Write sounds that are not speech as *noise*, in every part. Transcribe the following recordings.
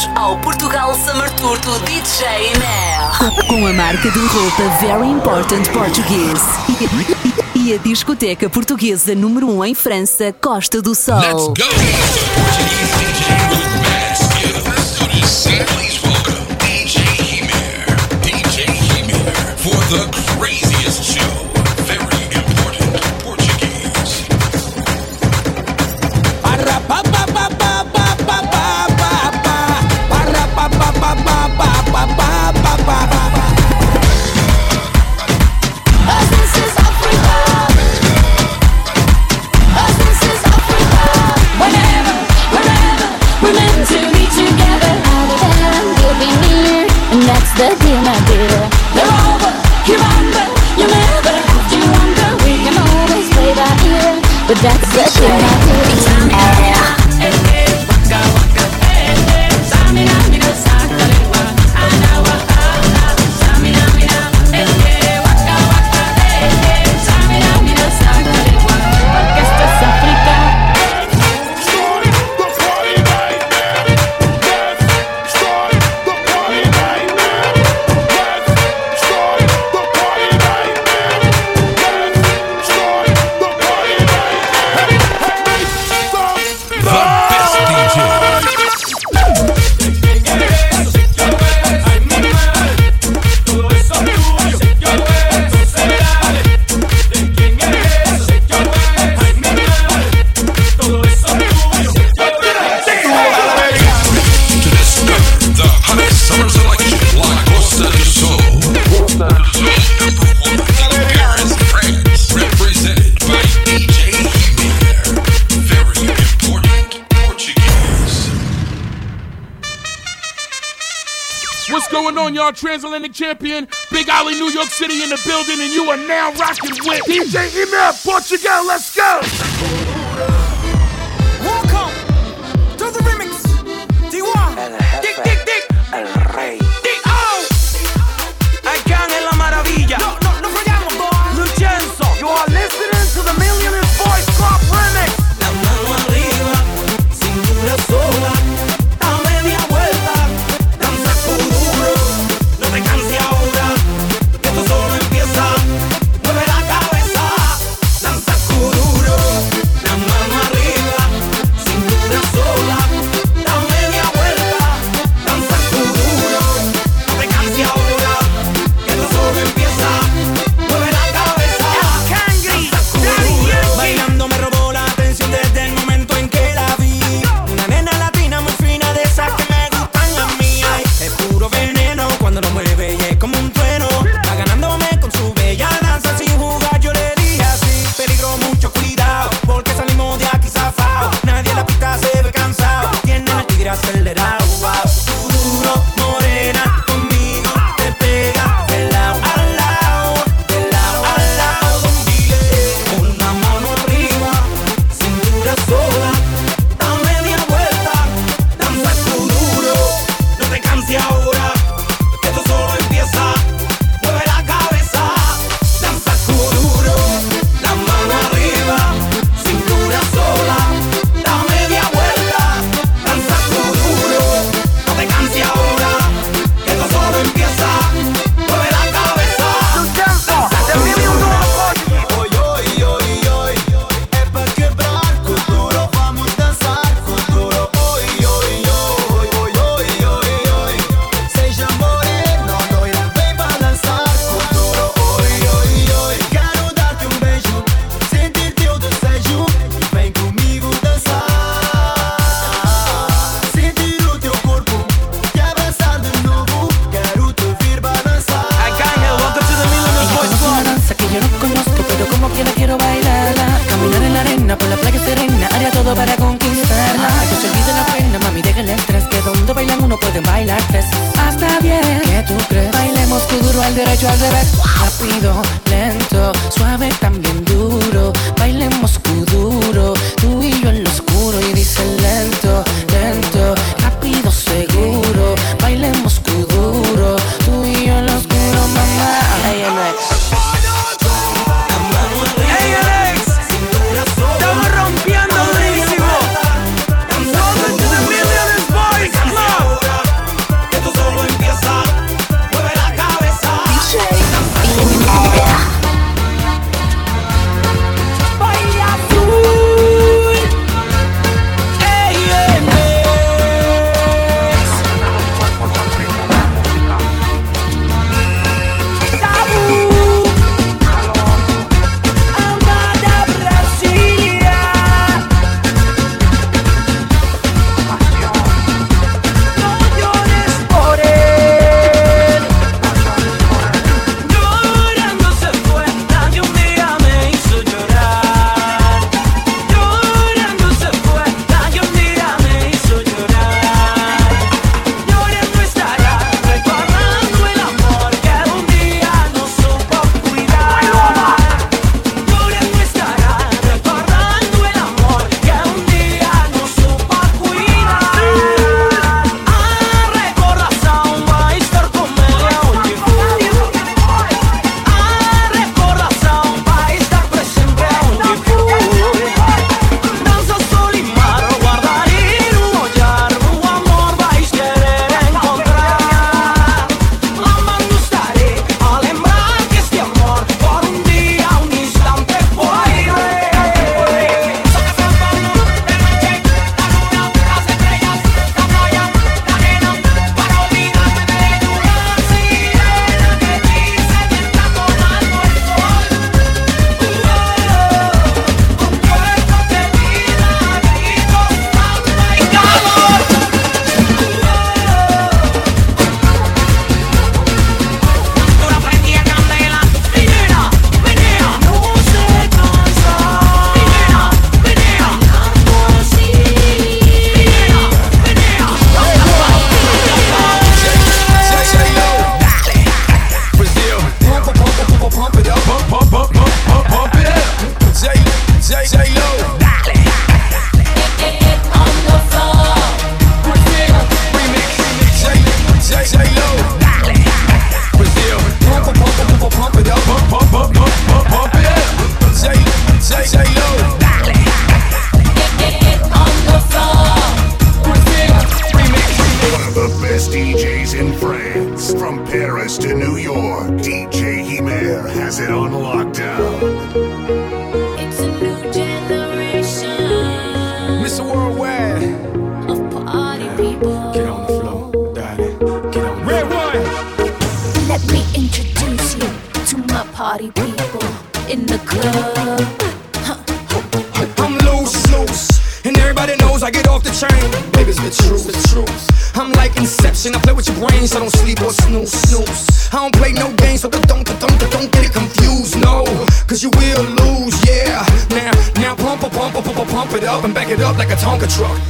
Bem-vindos ao Portugal Summer Tour do DJ Mer. Com a marca de roupa Very Important Português. E a discoteca portuguesa número 1 um em França, Costa do Sol. Let's go! Portuguese DJ with mad Portugal. Let's go! derecho al revés, rápido, lento, suave, Tonka truck.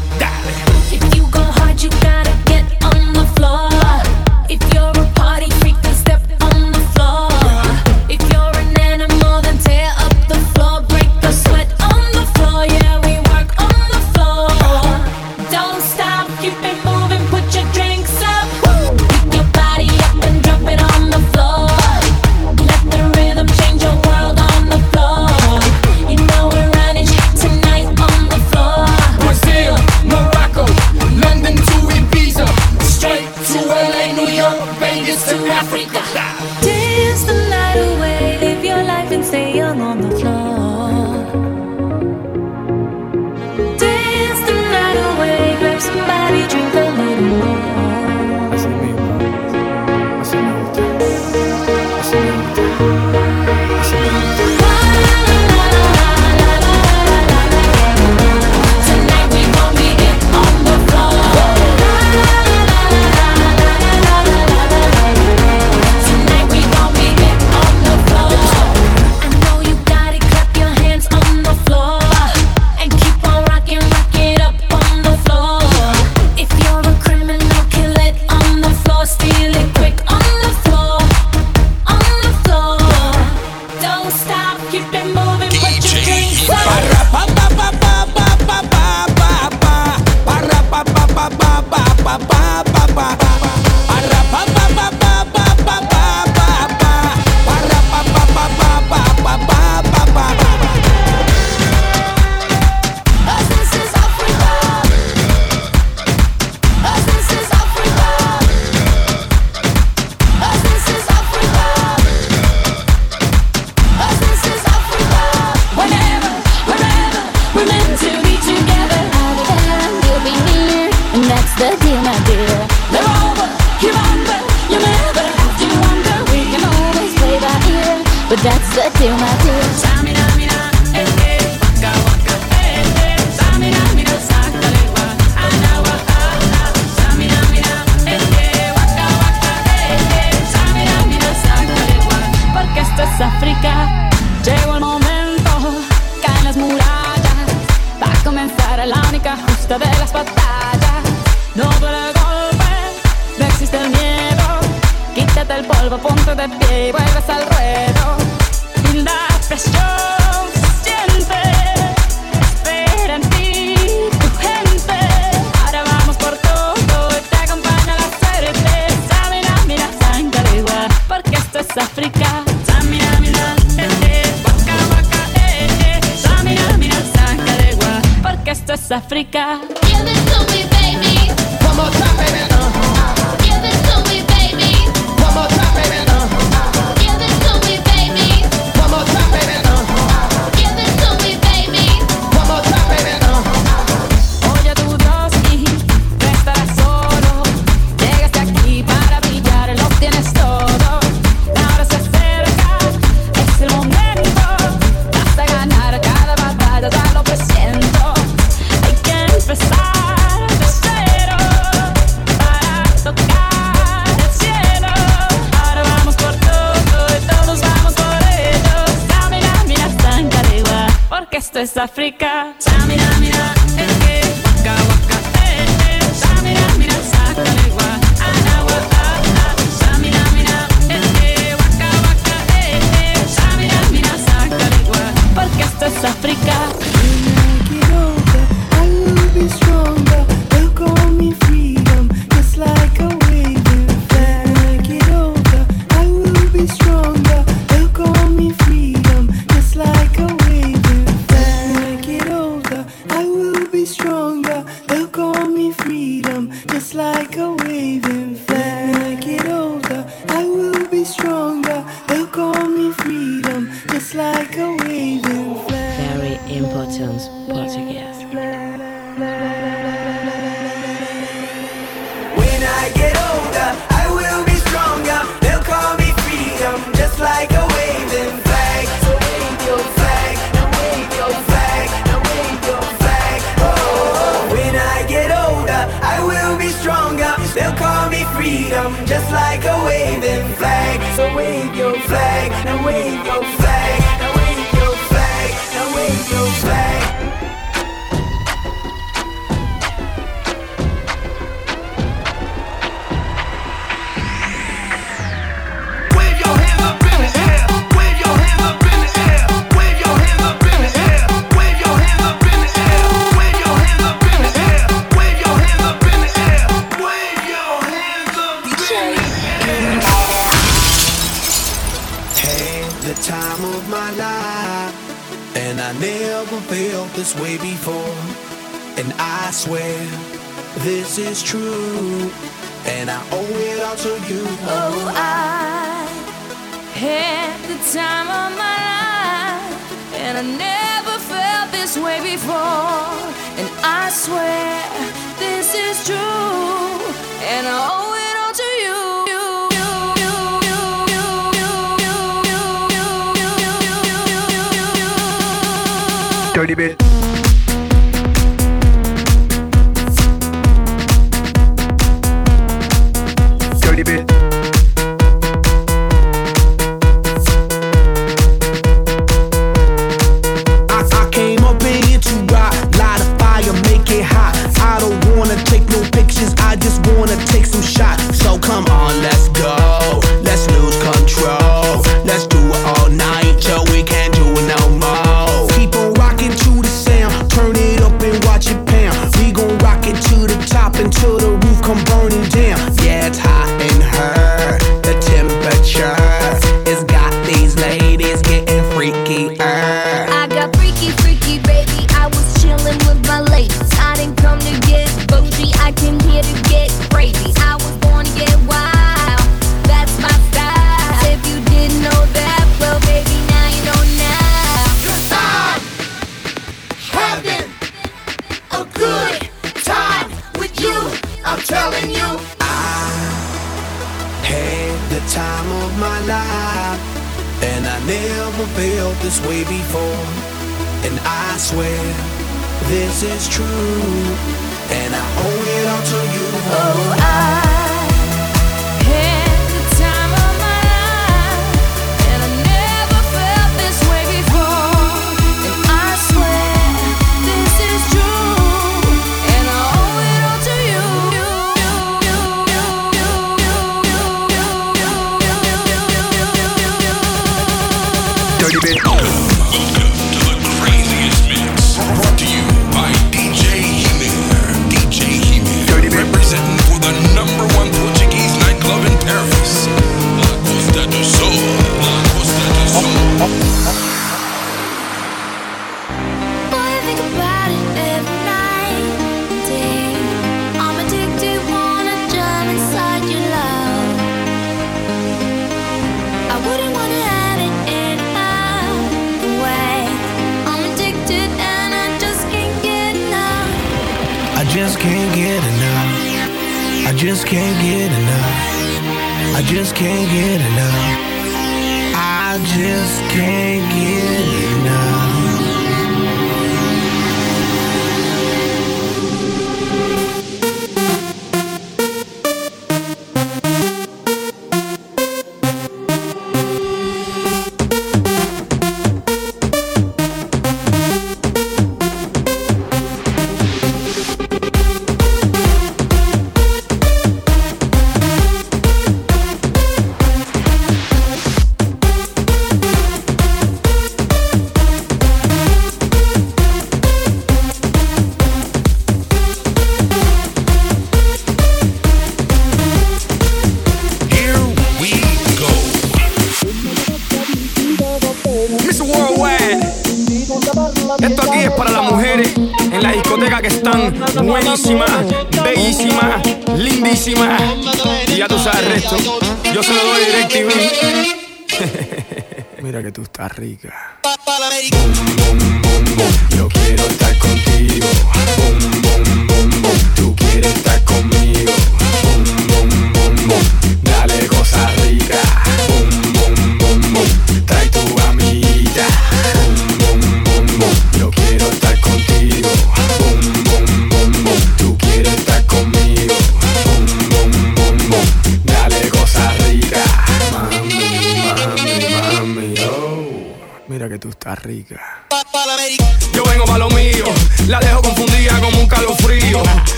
es África. Samira, mira, es que waka, waka, eh, eh. Samira, mira, sácale gua, anagua, ah, ah. Samira, mira, es que waka, waka, eh, eh. Samira, mira, sácale gua, porque esto es África.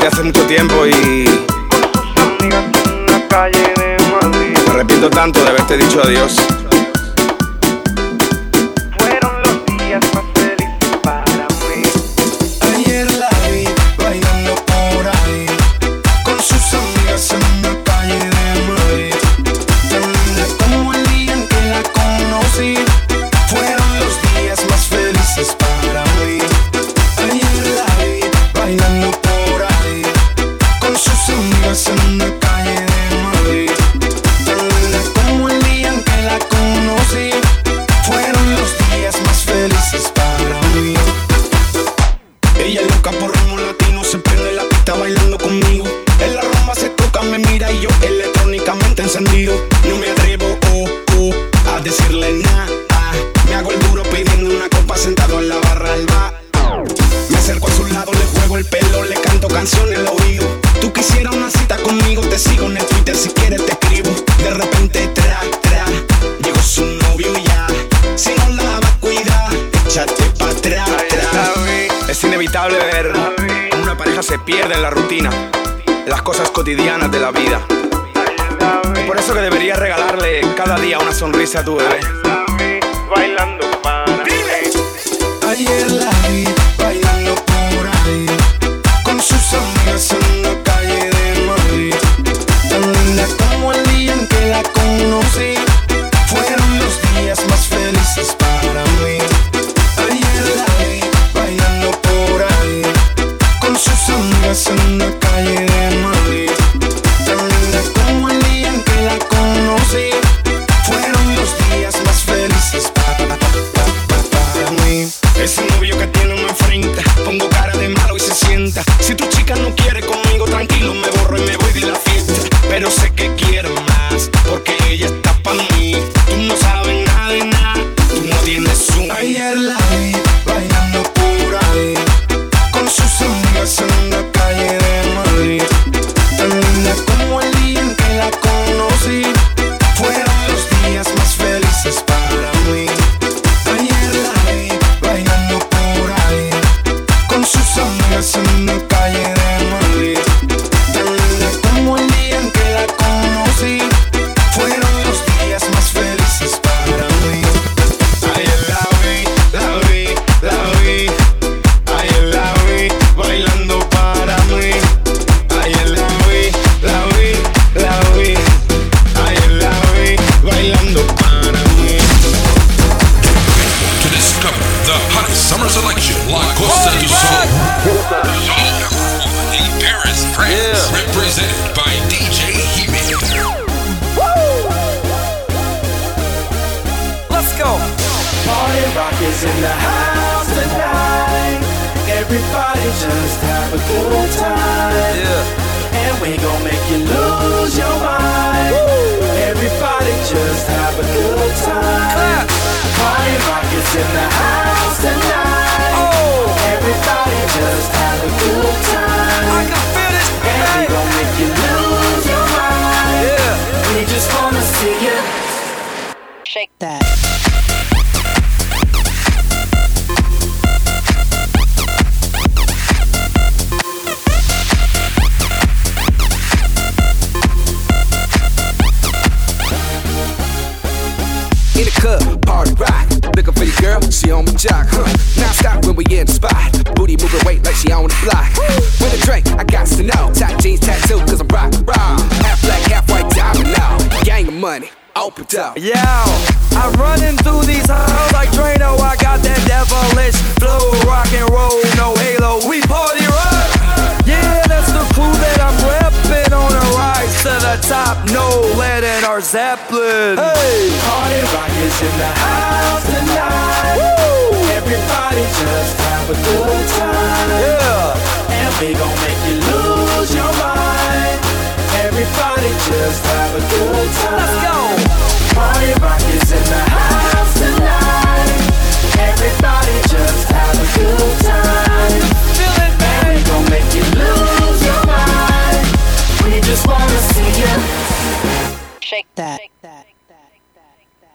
te hace mucho tiempo y. Me arrepiento tanto de haberte dicho adiós. pensador.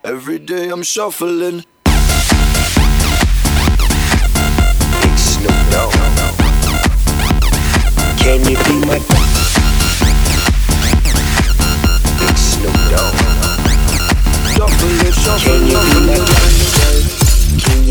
Every day I'm shuffling. Big Snoop Dogg. Can you be my Big Snoop Dogg? Shuffling, Can you be my shuffling.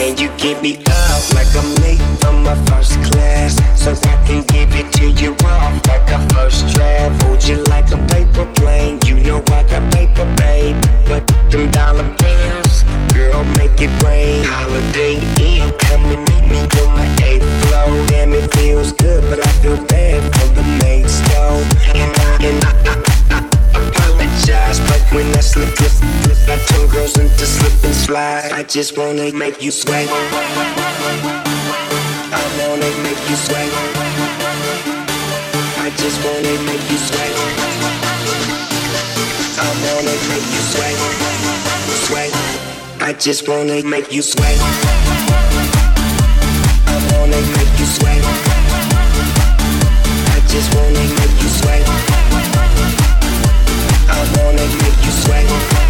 Can you, give me up like I'm late from my first class? So I can give it to you off like a first draft. Hold you like a paper plane. You know I got paper, babe. But them dollar bills, girl, make it rain. Holiday Inn, come and meet me on my eighth floor. Damn, it feels good, but I feel bad for the maid's though. And I, and I, I, I apologize, but when I slip, slip, slip, I turn girls into slip and slide. I just wanna make you sweat. I wanna make you sweat. I just wanna make you sweat. I wanna make you sweat. Sweat. I just wanna make you sweat. I wanna make you sweat. I just wanna I wanna make you sweat.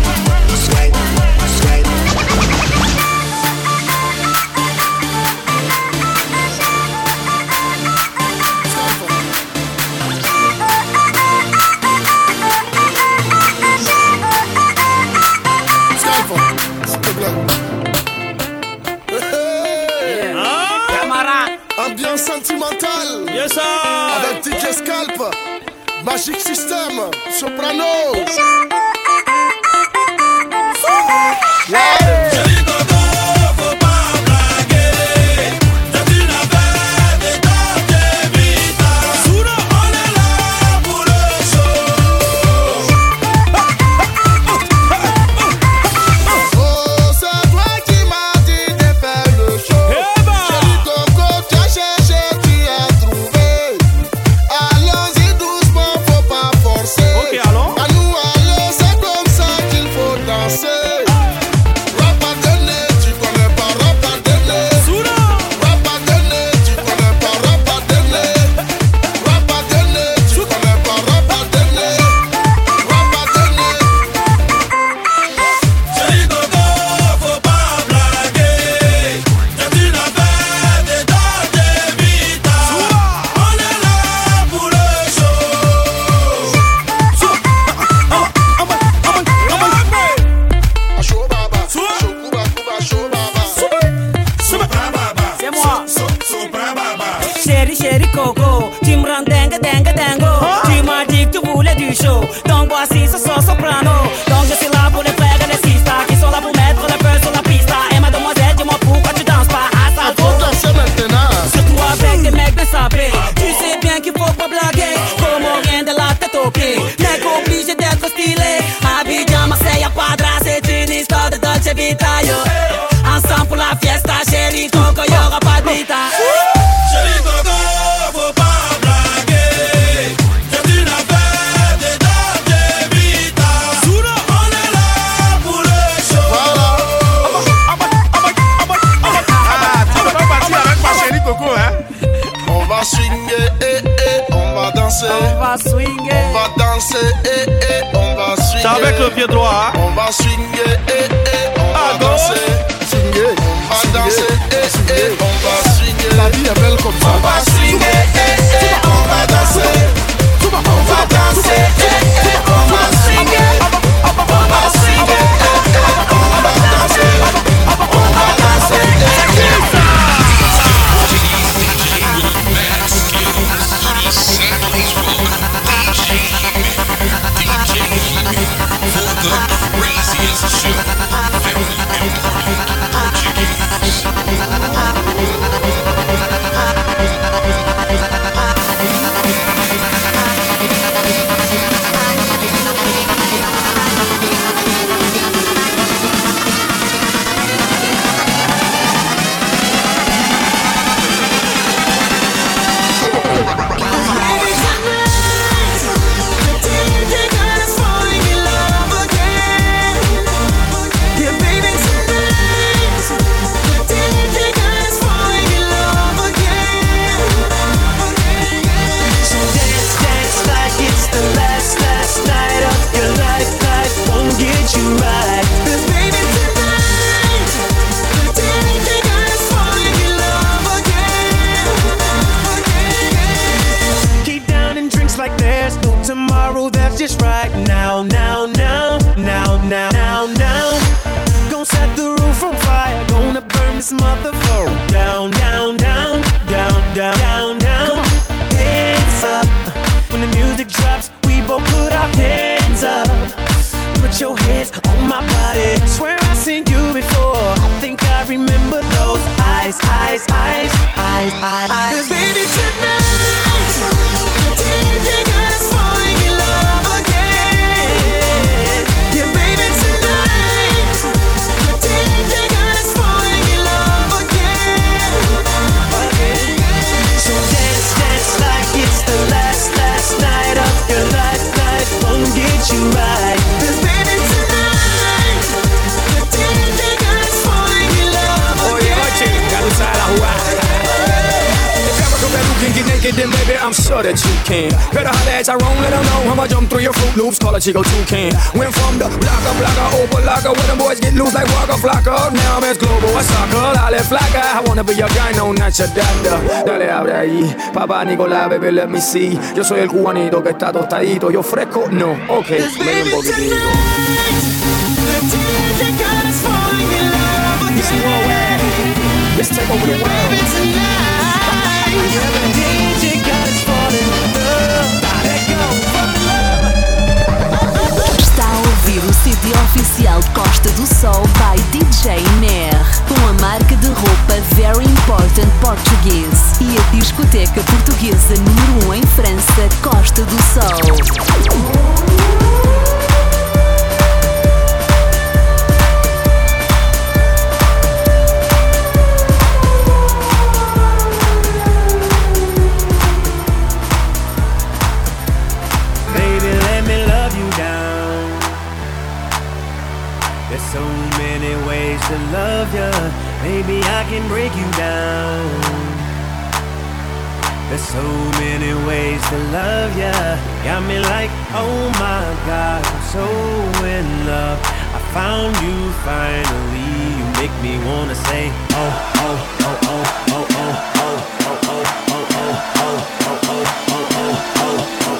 Jump through your Fruit Loops, call a Chico Toucan. Went from the blocker, blocker, over locker, where the boys get loose like Waka Flocka. Now I'm as global as soccer, dale flaca. I wanna be your guy, no, not your dada. Dale, abre ahí, papá Nicolás, baby, let me see. Yo soy el cubanito que está tostadito, yo fresco, no, ok, medio un poquitito. Let's take over the world. *laughs* Está Oficial Costa do Sol by DJ Mer, com a marca de roupa Very Important Portuguese e a discoteca portuguesa número 1 em França, Costa do Sol. Love you. Maybe I can break you down. There's so many ways to love ya. Got me like, oh my God, I'm so in love. I found you finally. You make me wanna say, oh, oh, oh, oh, oh, oh, oh, oh, oh, oh, oh, oh, oh, oh, oh, oh. Yandel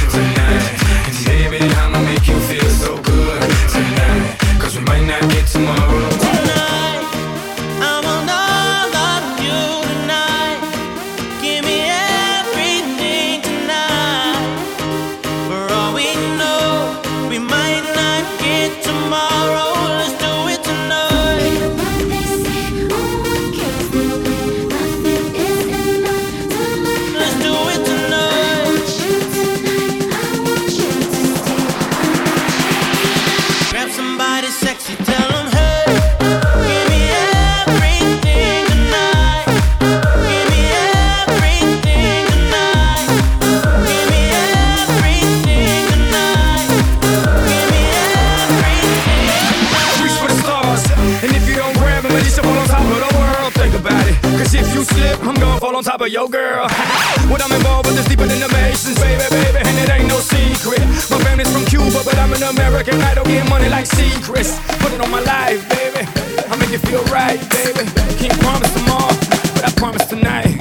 yo girl. *laughs* what I'm involved with is deeper than the Masons, baby, baby, and it ain't no secret. My family's from Cuba, but I'm an American. I don't get money like secrets. Put it on my life, baby. I make it feel right, baby. Can't promise tomorrow, but I promise tonight.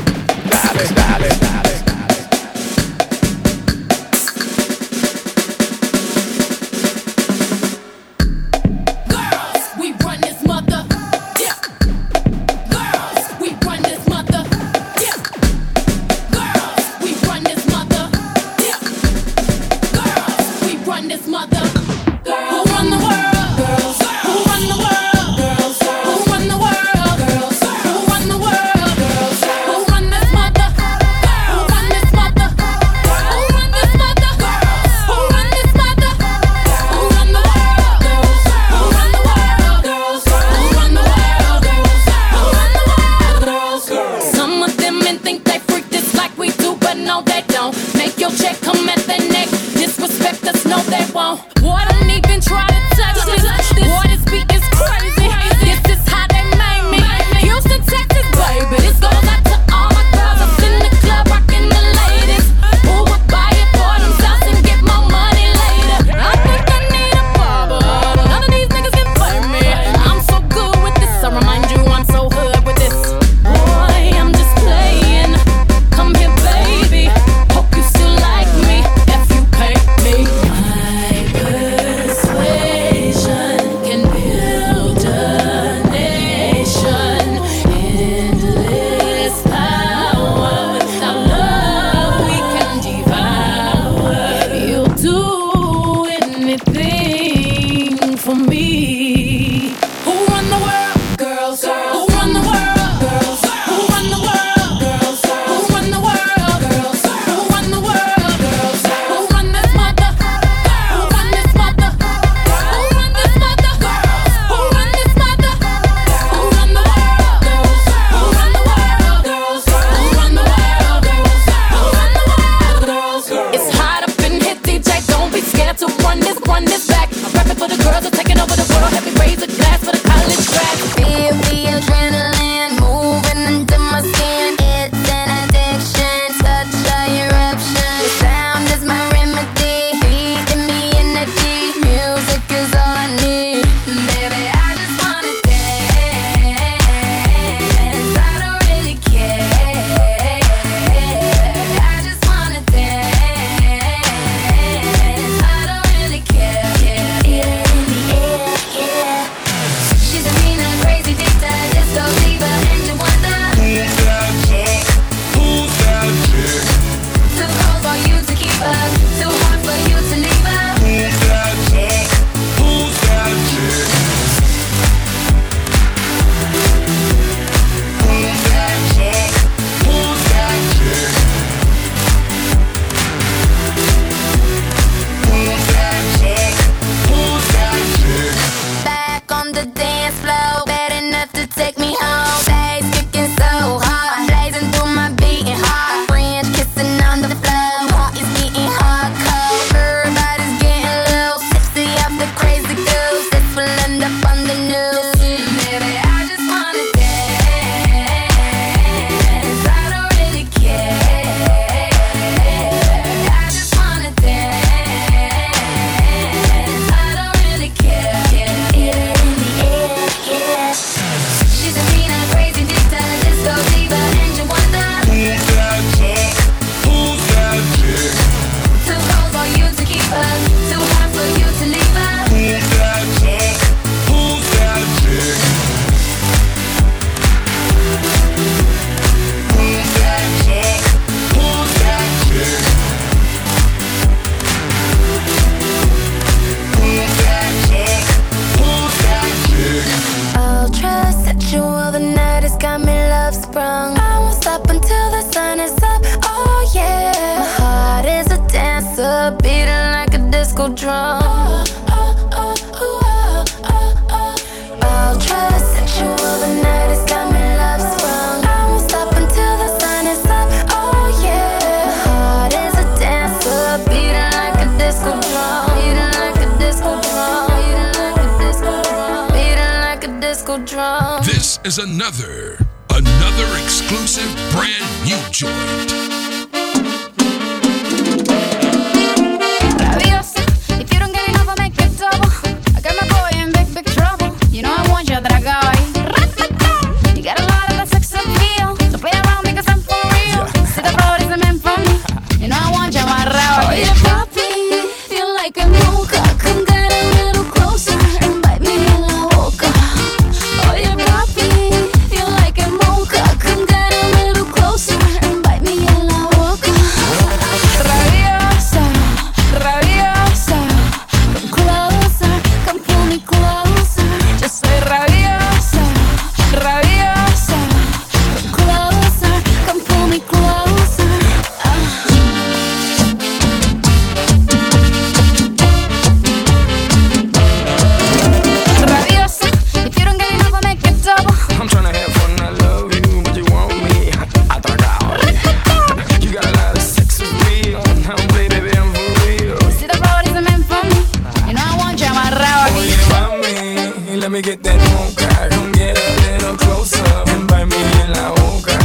boca, come get a little closer and bite me in la boca.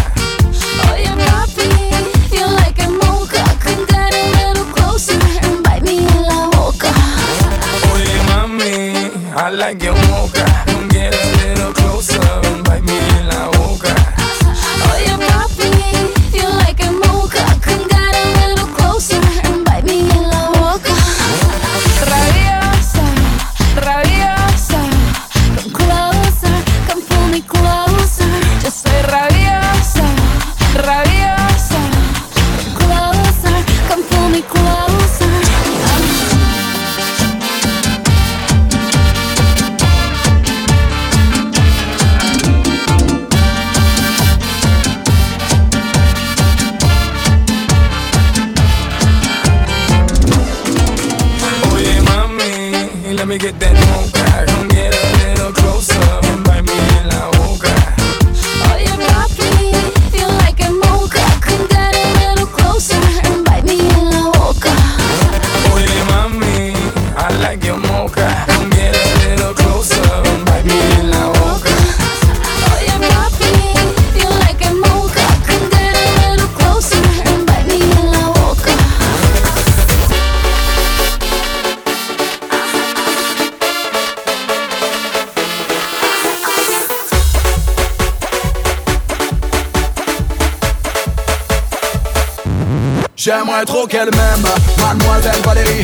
J'aimerais trop qu'elle m'aime, mademoiselle Valérie.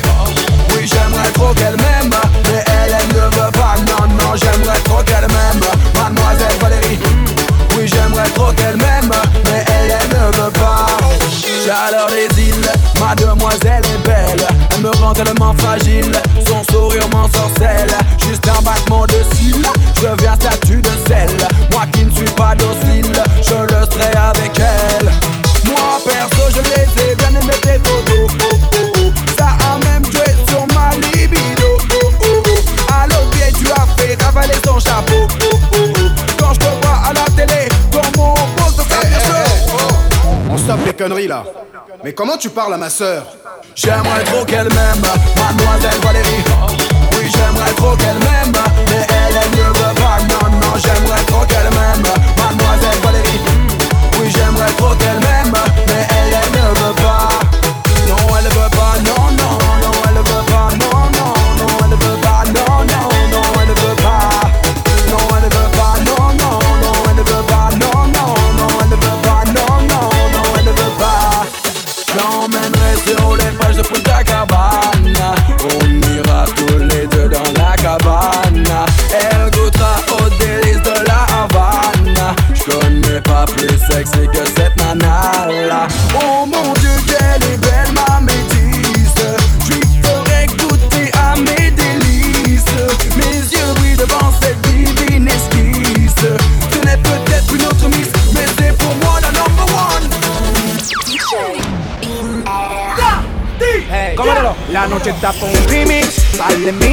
Oui j'aimerais trop qu'elle m'aime, mais elle, elle ne veut pas. Non, non, j'aimerais trop qu'elle m'aime, mademoiselle Valérie. Oui j'aimerais trop qu'elle m'aime, mais elle, elle ne veut pas. Chaleur des îles, mademoiselle est belle. Elle me rend tellement fragile, son sourire m'ensorcelle. Juste un battement conneries là. Mais comment tu parles à ma sœur? J'aimerais trop qu'elle m'aime, mademoiselle Valérie. Oui, j'aimerais trop qu'elle m'aime, the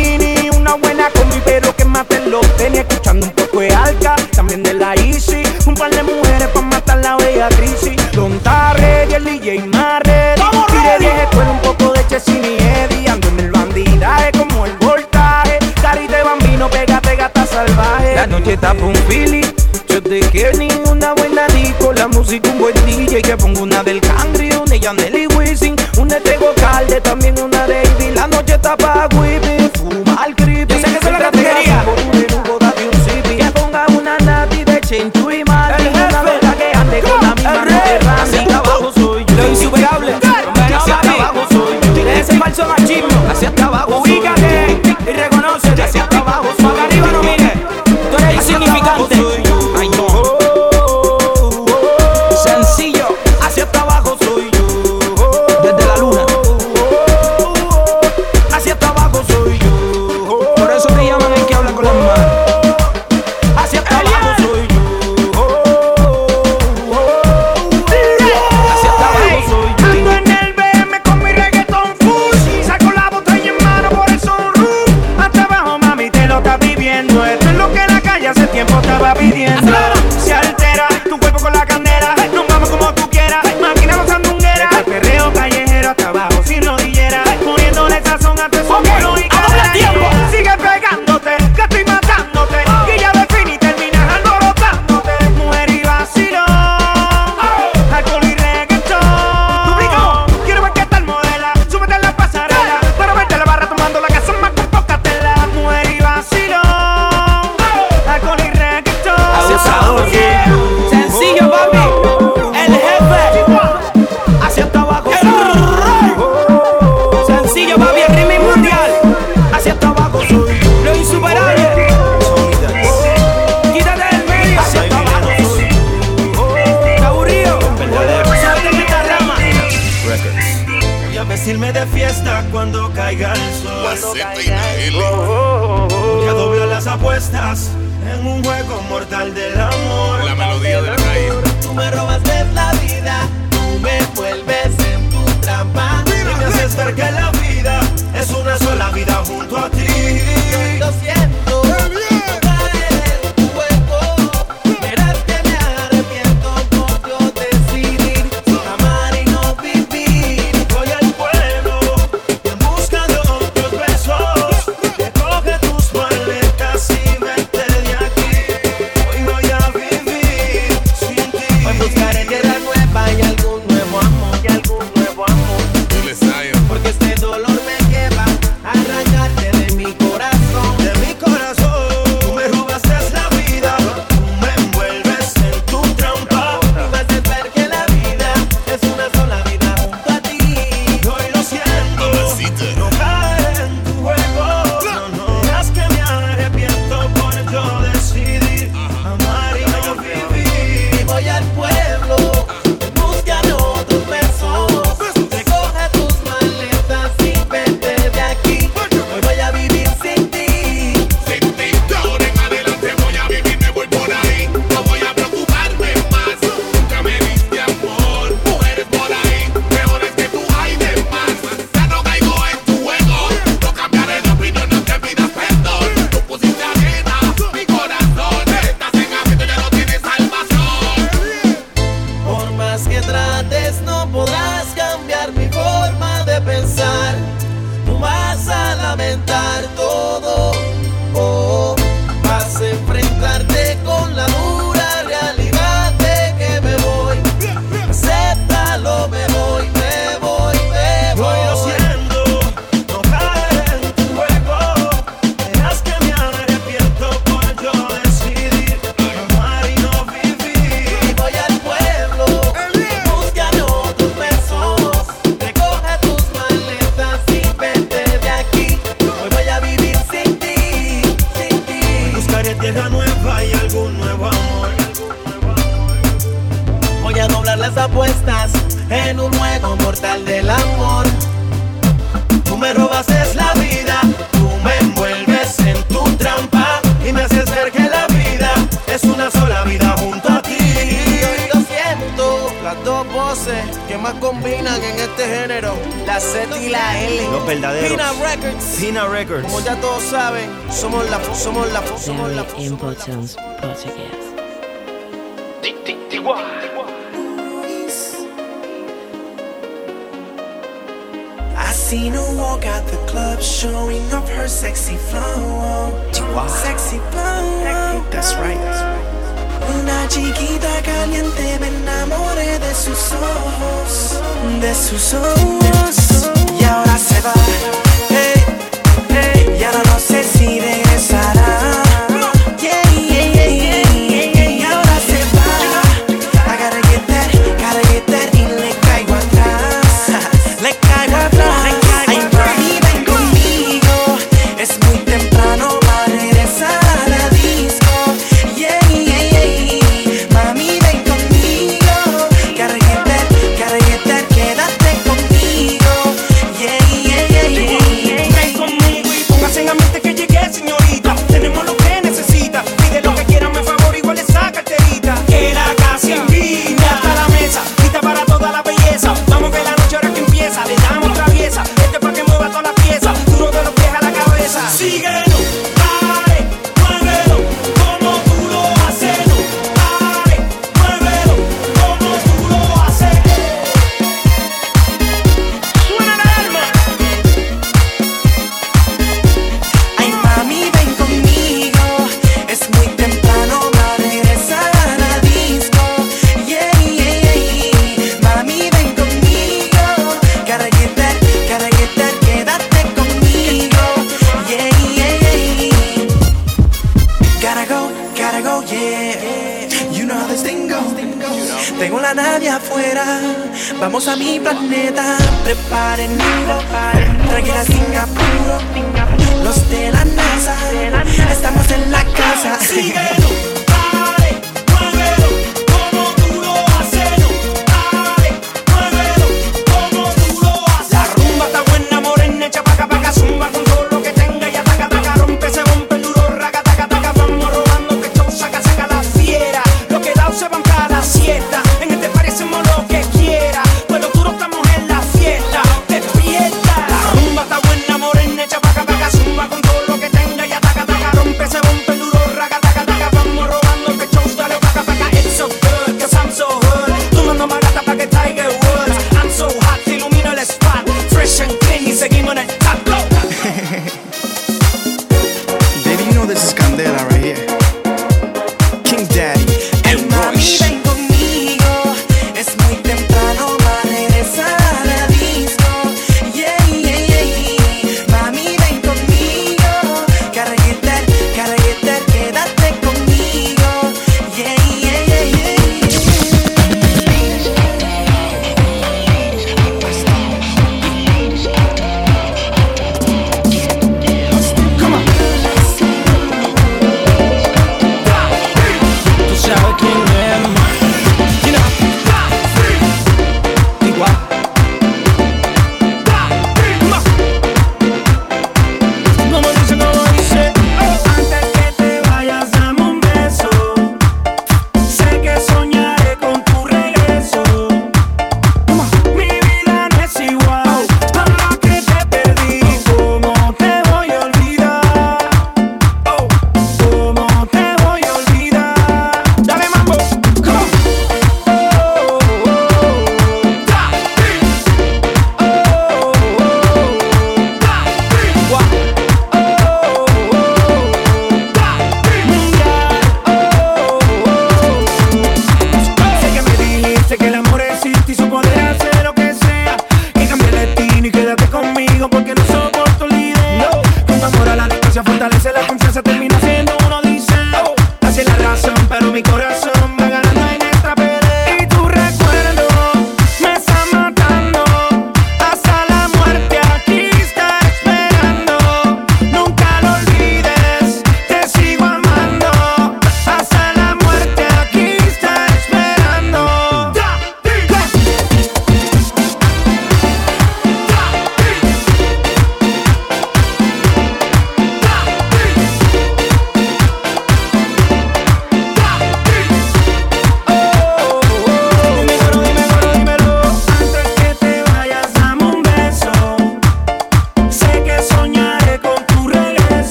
importance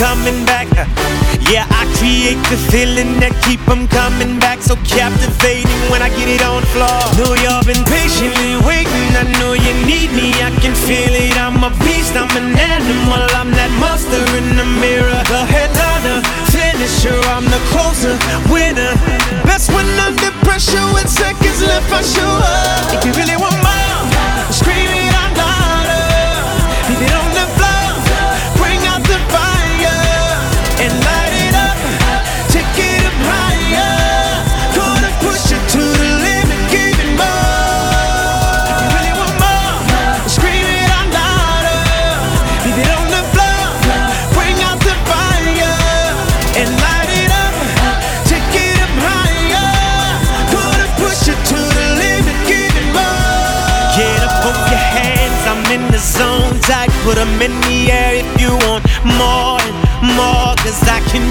coming back. Yeah, I create the feeling that keep them coming back. So captivating when I get it on the floor. Know you've been patiently waiting. I know you need me. I can feel it. I'm a beast. I'm an animal. I'm that monster in the mirror. The headliner, finisher. I'm the closer, winner. Best when under pressure. With seconds left, I show up. If you really want more, scream.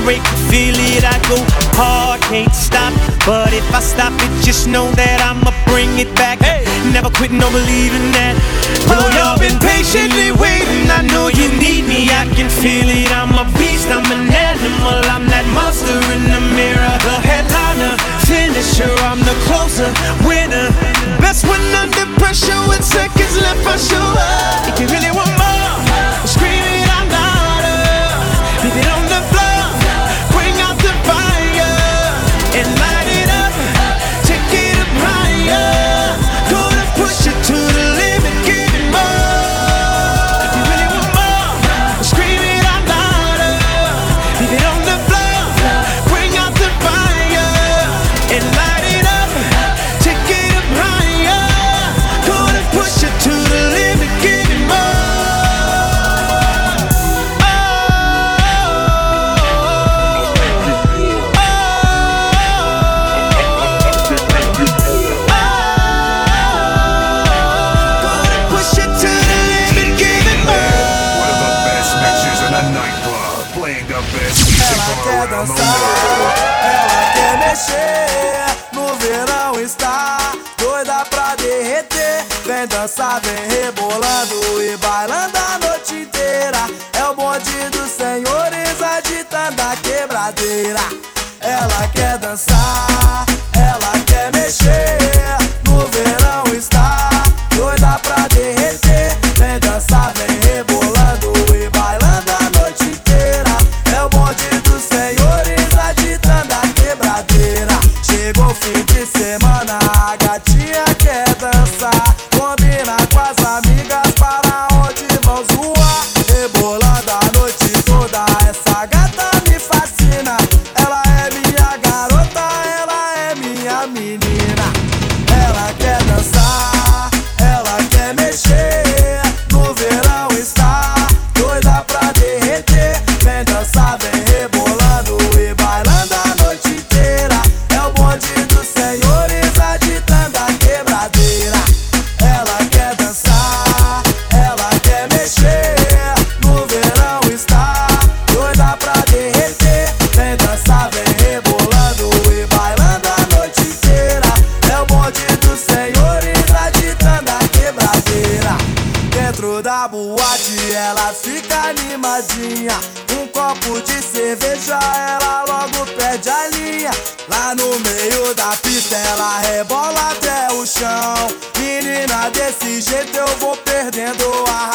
break, feel it, I go hard, can't stop. But if I stop it, just know that I'ma bring it back. Hey. Never quit, no believing that. Though y'all been patiently waiting, I know you need me, I can feel it. I'm a beast, I'm an animal, I'm that monster in the mirror. The headliner, finisher, I'm the closer, winner. Best when under pressure, with seconds left, I show up. If you really want more, scream it out louder. If you don't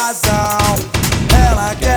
razão. Ela quer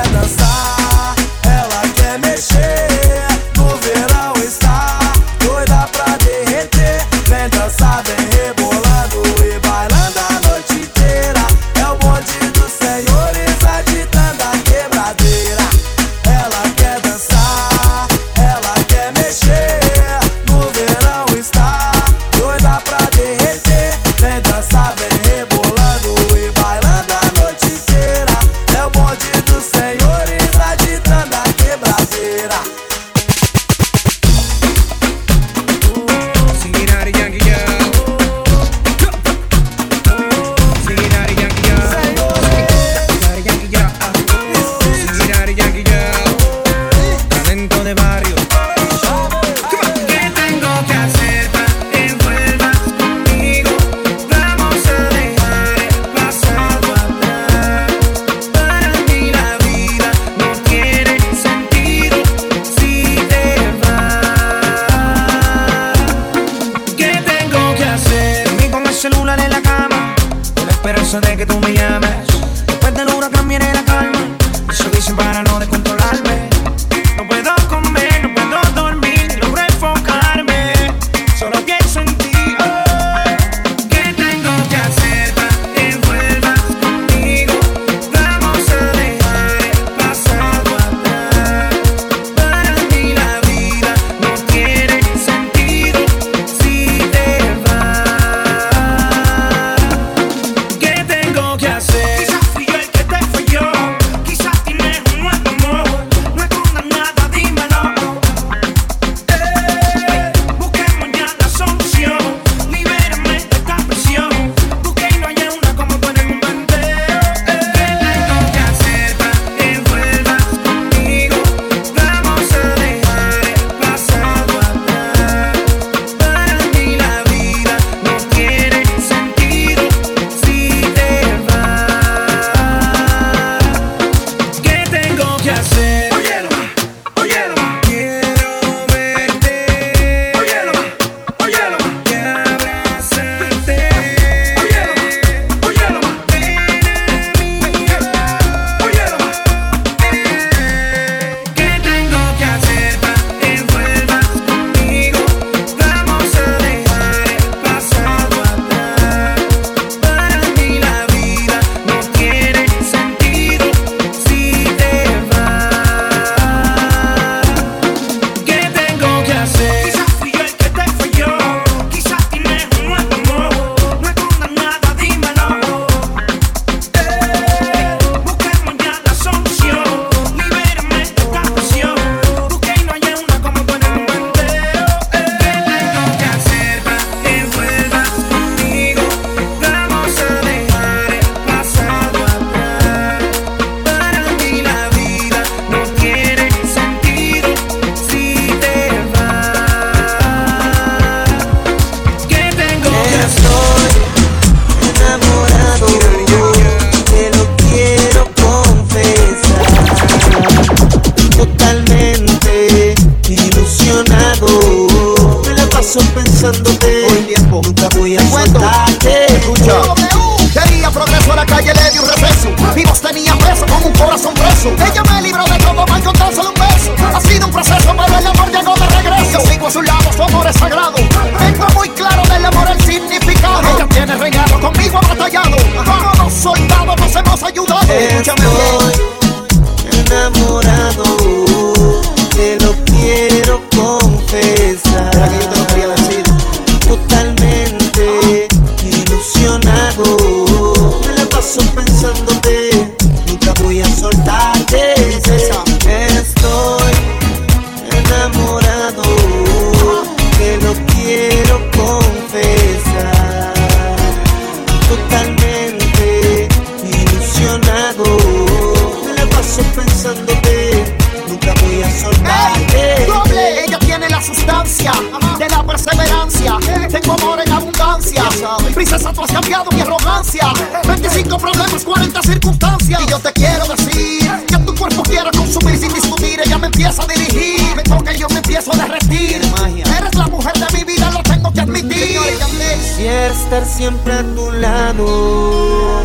estar siempre a tu lado,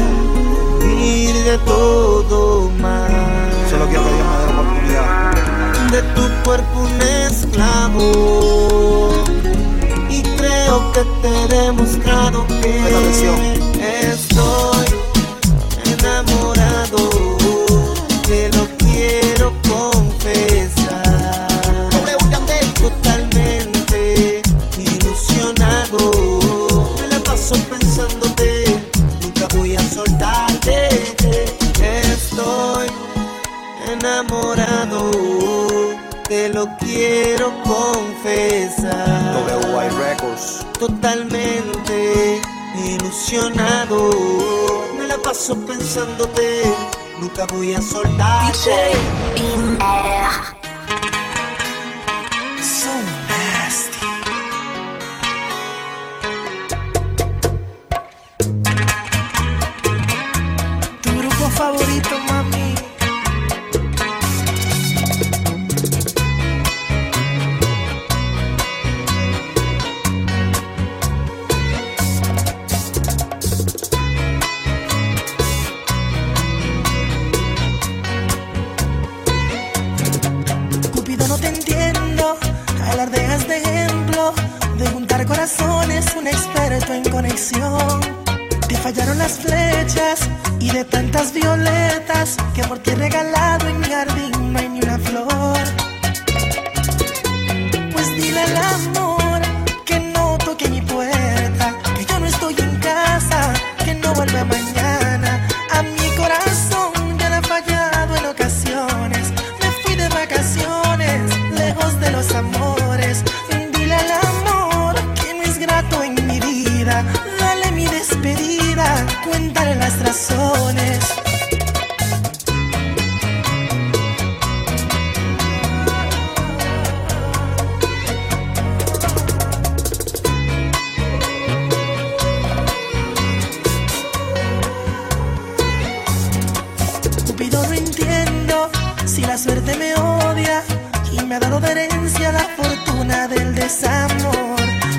ir de todo mal. Solo quiero que me dé la oportunidad. De tu cuerpo un esclavo, y creo que te he demostrado que. confesar. WY Totalmente ilusionado. Me la paso pensándote. Nunca voy a soltarte.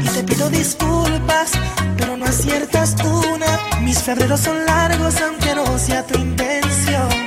y te pido disculpas, pero no aciertas una. Mis febreros son largos aunque no sea tu intención.